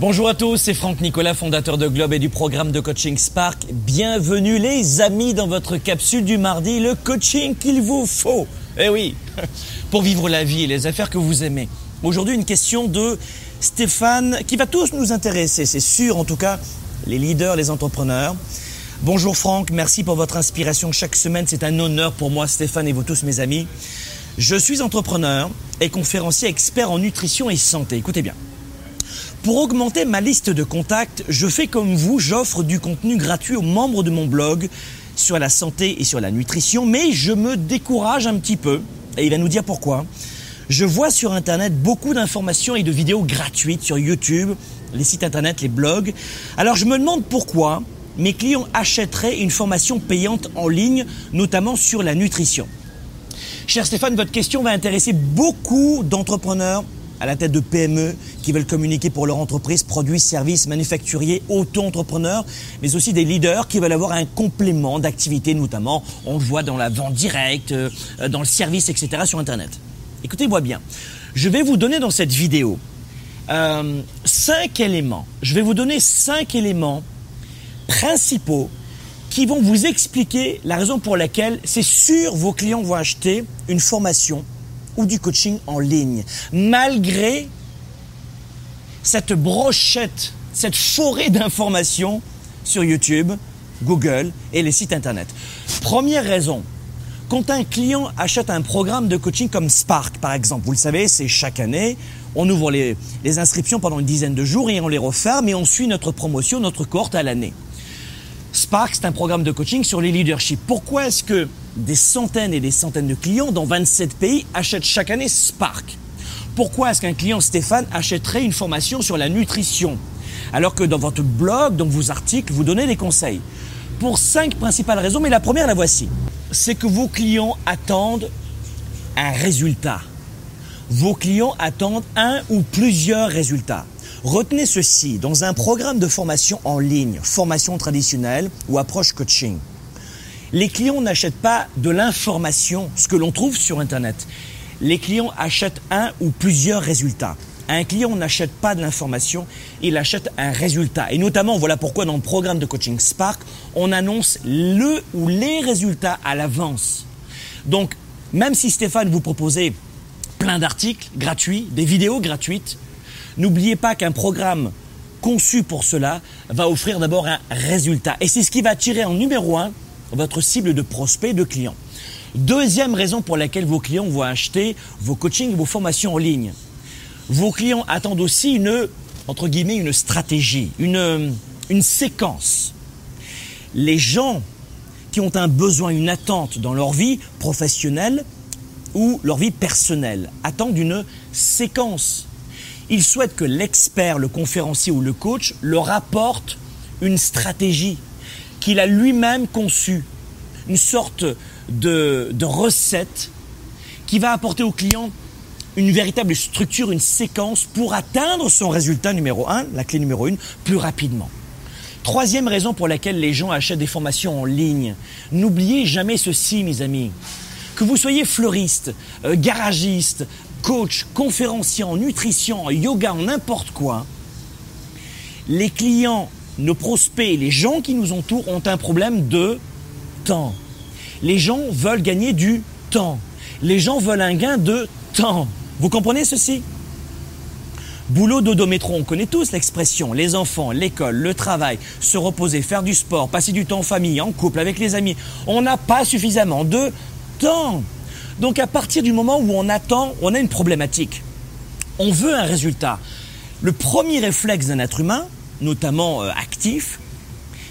Bonjour à tous, c'est Franck Nicolas, fondateur de Globe et du programme de coaching Spark. Bienvenue les amis dans votre capsule du mardi, le coaching qu'il vous faut. Eh oui, pour vivre la vie et les affaires que vous aimez. Aujourd'hui, une question de Stéphane qui va tous nous intéresser, c'est sûr, en tout cas, les leaders, les entrepreneurs. Bonjour Franck, merci pour votre inspiration chaque semaine. C'est un honneur pour moi, Stéphane et vous tous mes amis. Je suis entrepreneur et conférencier expert en nutrition et santé. Écoutez bien. Pour augmenter ma liste de contacts, je fais comme vous, j'offre du contenu gratuit aux membres de mon blog sur la santé et sur la nutrition, mais je me décourage un petit peu, et il va nous dire pourquoi. Je vois sur Internet beaucoup d'informations et de vidéos gratuites sur YouTube, les sites Internet, les blogs. Alors je me demande pourquoi mes clients achèteraient une formation payante en ligne, notamment sur la nutrition. Cher Stéphane, votre question va intéresser beaucoup d'entrepreneurs à la tête de PME qui veulent communiquer pour leur entreprise, produits, services, manufacturiers, auto-entrepreneurs, mais aussi des leaders qui veulent avoir un complément d'activité, notamment, on le voit dans la vente directe, euh, dans le service, etc. sur Internet. Écoutez-moi bien. Je vais vous donner dans cette vidéo euh, éléments. Je vais vous donner cinq éléments principaux qui vont vous expliquer la raison pour laquelle c'est sûr vos clients vont acheter une formation ou du coaching en ligne, malgré cette brochette, cette forêt d'informations sur YouTube, Google et les sites Internet. Première raison, quand un client achète un programme de coaching comme Spark, par exemple, vous le savez, c'est chaque année, on ouvre les, les, inscriptions pendant une dizaine de jours et on les referme et on suit notre promotion, notre cohorte à l'année. Spark, c'est un programme de coaching sur les leaderships. Pourquoi est-ce que des centaines et des centaines de clients dans 27 pays achètent chaque année Spark? Pourquoi est-ce qu'un client Stéphane achèterait une formation sur la nutrition? Alors que dans votre blog, dans vos articles, vous donnez des conseils Pour cinq principales raisons, mais la première, la voici. C'est que vos clients attendent un résultat. Vos clients attendent un ou plusieurs résultats. Retenez ceci, dans un programme de formation en ligne, formation traditionnelle ou approche coaching, les clients n'achètent pas de l'information, ce que l'on trouve sur Internet. Les clients achètent un ou plusieurs résultats. Un client n'achète pas de l'information, il achète un résultat. Et notamment, voilà pourquoi dans le programme de coaching Spark, on annonce le ou les résultats à l'avance. Donc, même si Stéphane vous proposait plein d'articles gratuits, des vidéos gratuites, n'oubliez pas qu'un programme conçu pour cela va offrir d'abord un résultat. Et c'est ce qui va attirer en numéro un votre cible de prospects, de clients. Deuxième raison pour laquelle vos clients vont acheter vos coachings, vos formations en ligne. Vos clients attendent aussi une, entre guillemets, une stratégie, une, une séquence. Les gens qui ont un besoin, une attente dans leur vie professionnelle ou leur vie personnelle attendent une séquence. Ils souhaitent que l'expert, le conférencier ou le coach leur apporte une stratégie, qu'il a lui-même conçu, une sorte de, recette qui va apporter au client une véritable structure, une séquence pour atteindre son résultat numéro un, la clé numéro une, plus rapidement. Troisième raison pour laquelle les gens achètent des formations en ligne. N'oubliez jamais ceci, mes amis. Que vous soyez fleuriste, euh, garagiste, coach, conférencier en nutrition, yoga, n'importe quoi, les clients nos prospects, les gens qui nous entourent ont un problème de temps. Les gens veulent gagner du temps. Les gens veulent un gain de temps. Vous comprenez ceci? Boulot, dodo, métro, on connaît tous l'expression. Les enfants, l'école, le travail, se reposer, faire du sport, passer du temps en famille, en couple, avec les amis. On n'a pas suffisamment de temps. Donc à partir du moment où on attend, on a une problématique. On veut un résultat. Le premier réflexe d'un être humain, notamment euh, actif,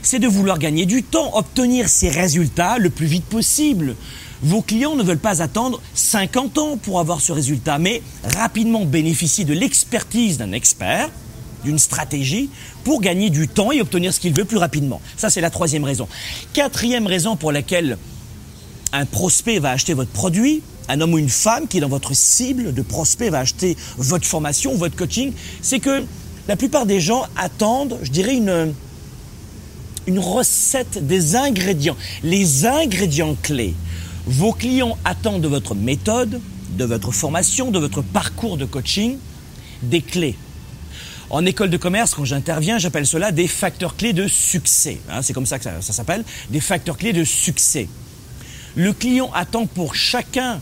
c'est de vouloir gagner du temps, obtenir ces résultats le plus vite possible. Vos clients ne veulent pas attendre 50 ans pour avoir ce résultat, mais rapidement bénéficier de l'expertise d'un expert, d'une stratégie, pour gagner du temps et obtenir ce qu'il veut plus rapidement. Ça, c'est la troisième raison. Quatrième raison pour laquelle un prospect va acheter votre produit, un homme ou une femme qui est dans votre cible de prospect va acheter votre formation, votre coaching, c'est que la plupart des gens attendent, je dirais, une, une recette des ingrédients, les ingrédients clés. Vos clients attendent de votre méthode, de votre formation, de votre parcours de coaching, des clés. En école de commerce, quand j'interviens, j'appelle cela des facteurs clés de succès. Hein, c'est comme ça que ça, ça s'appelle, des facteurs clés de succès. Le client attend pour chacun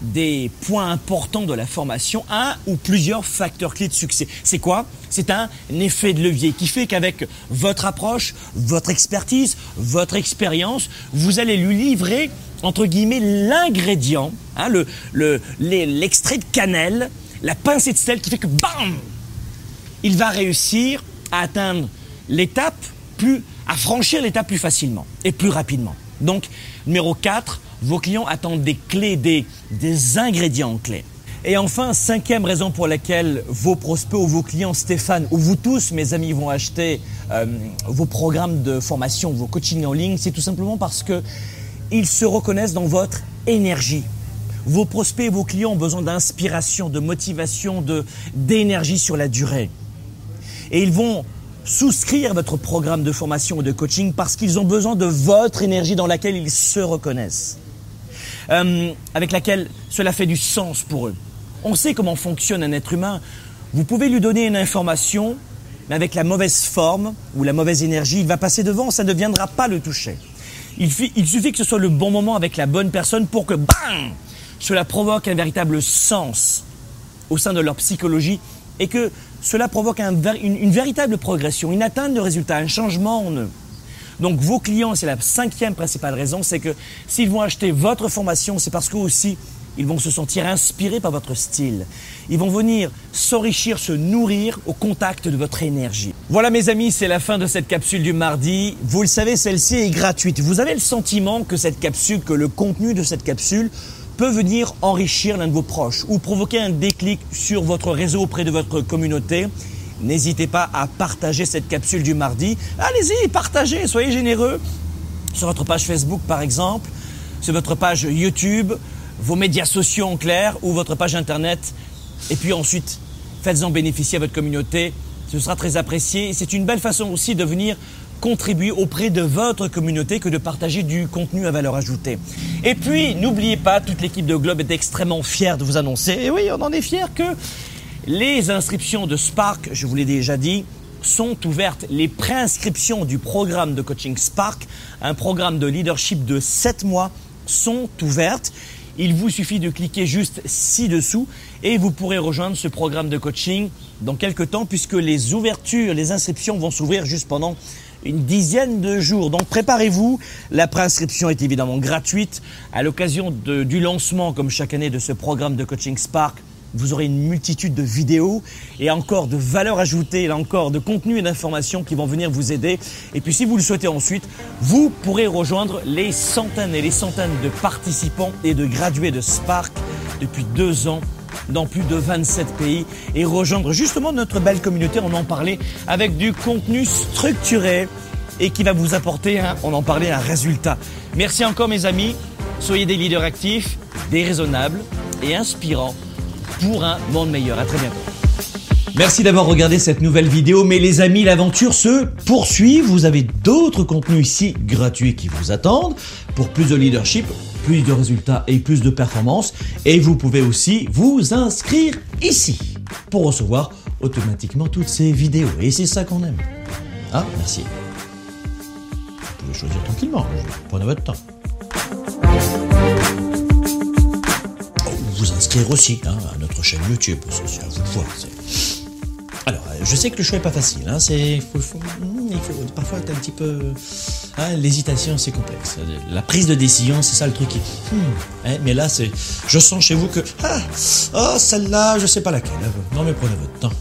des points importants de la formation un ou plusieurs facteurs clés de succès. C'est quoi? C'est un effet de levier qui fait qu'avec votre approche, votre expertise, votre expérience, vous allez lui livrer entre guillemets l'ingrédient, hein, le, l'extrait de cannelle, la pincée de sel qui fait que bam, il va réussir à atteindre l'étape plus, à franchir l'étape plus facilement et plus rapidement. Donc, numéro 4, vos clients attendent des clés, des, des ingrédients clés. Et enfin, cinquième raison pour laquelle vos prospects ou vos clients, Stéphane, ou vous tous, mes amis, vont acheter euh, vos programmes de formation, vos coachings en ligne, c'est tout simplement parce que ils se reconnaissent dans votre énergie. Vos prospects et vos clients ont besoin d'inspiration, de motivation, de d'énergie sur la durée. Et ils vont souscrire votre programme de formation ou de coaching parce qu'ils ont besoin de votre énergie dans laquelle ils se reconnaissent, euh, avec laquelle cela fait du sens pour eux. On sait comment fonctionne un être humain. Vous pouvez lui donner une information, mais avec la mauvaise forme ou la mauvaise énergie, il va passer devant, ça ne viendra pas le toucher. Il, suffit que ce soit le bon moment avec la bonne personne pour que, bang, cela provoque un véritable sens au sein de leur psychologie et que cela provoque une, véritable progression, une atteinte de résultats, un changement en eux. Donc vos clients, c'est la cinquième principale raison, c'est que s'ils vont acheter votre formation, c'est parce qu'eux aussi, ils vont se sentir inspirés par votre style. Ils vont venir s'enrichir, se nourrir au contact de votre énergie. Voilà mes amis, c'est la fin de cette capsule du mardi. Vous le savez, celle-ci est gratuite. Vous avez le sentiment que cette capsule, que le contenu de cette capsule peut venir enrichir l'un de vos proches ou provoquer un déclic sur votre réseau auprès de votre communauté, n'hésitez pas à partager cette capsule du mardi. Allez-y, partagez, soyez généreux. Sur votre page Facebook par exemple, sur votre page YouTube, vos médias sociaux en clair ou votre page Internet. Et puis ensuite, faites-en bénéficier à votre communauté. Ce sera très apprécié. C'est une belle façon aussi de venir contribuer auprès de votre communauté que de partager du contenu à valeur ajoutée. Et puis, n'oubliez pas, toute l'équipe de Globe est extrêmement fière de vous annoncer, et oui, on en est fier que les inscriptions de Spark, je vous l'ai déjà dit, sont ouvertes. Les préinscriptions du programme de coaching Spark, un programme de leadership de 7 mois, sont ouvertes. Il vous suffit de cliquer juste ci-dessous et vous pourrez rejoindre ce programme de coaching dans quelques temps puisque les ouvertures, les inscriptions vont s'ouvrir juste pendant une dizaine de jours. Donc préparez-vous. La préinscription est évidemment gratuite. À l'occasion du lancement, comme chaque année, de ce programme de coaching Spark, vous aurez une multitude de vidéos et encore de valeurs ajoutées, là encore de contenu et d'informations qui vont venir vous aider. Et puis si vous le souhaitez ensuite, vous pourrez rejoindre les centaines et les centaines de participants et de gradués de Spark depuis deux ans dans plus de 27 pays et rejoindre justement notre belle communauté, on en parlait, avec du contenu structuré et qui va vous apporter, on en parlait, un résultat. Merci encore mes amis, soyez des leaders actifs, déraisonnables et inspirants pour un monde meilleur. À très bientôt. Merci d'avoir regardé cette nouvelle vidéo, mais les amis, l'aventure se poursuit. Vous avez d'autres contenus ici gratuits qui vous attendent pour plus de leadership, plus de résultats et plus de performances. Et vous pouvez aussi vous inscrire ici pour recevoir automatiquement toutes ces vidéos. Et c'est ça qu'on aime. Ah, merci. Vous pouvez choisir tranquillement. Prenez votre temps. Aussi hein, à notre chaîne YouTube. C'est à vous de voir. Alors, je sais que le choix est pas facile. Hein, c'est, faut, parfois un petit peu. Hein, l'hésitation, c'est complexe. La prise de décision, c'est ça le truc. Qui, hmm, hein, mais là, c'est, je sens chez vous que ah, oh, celle-là, je sais pas laquelle. Non, mais prenez votre temps.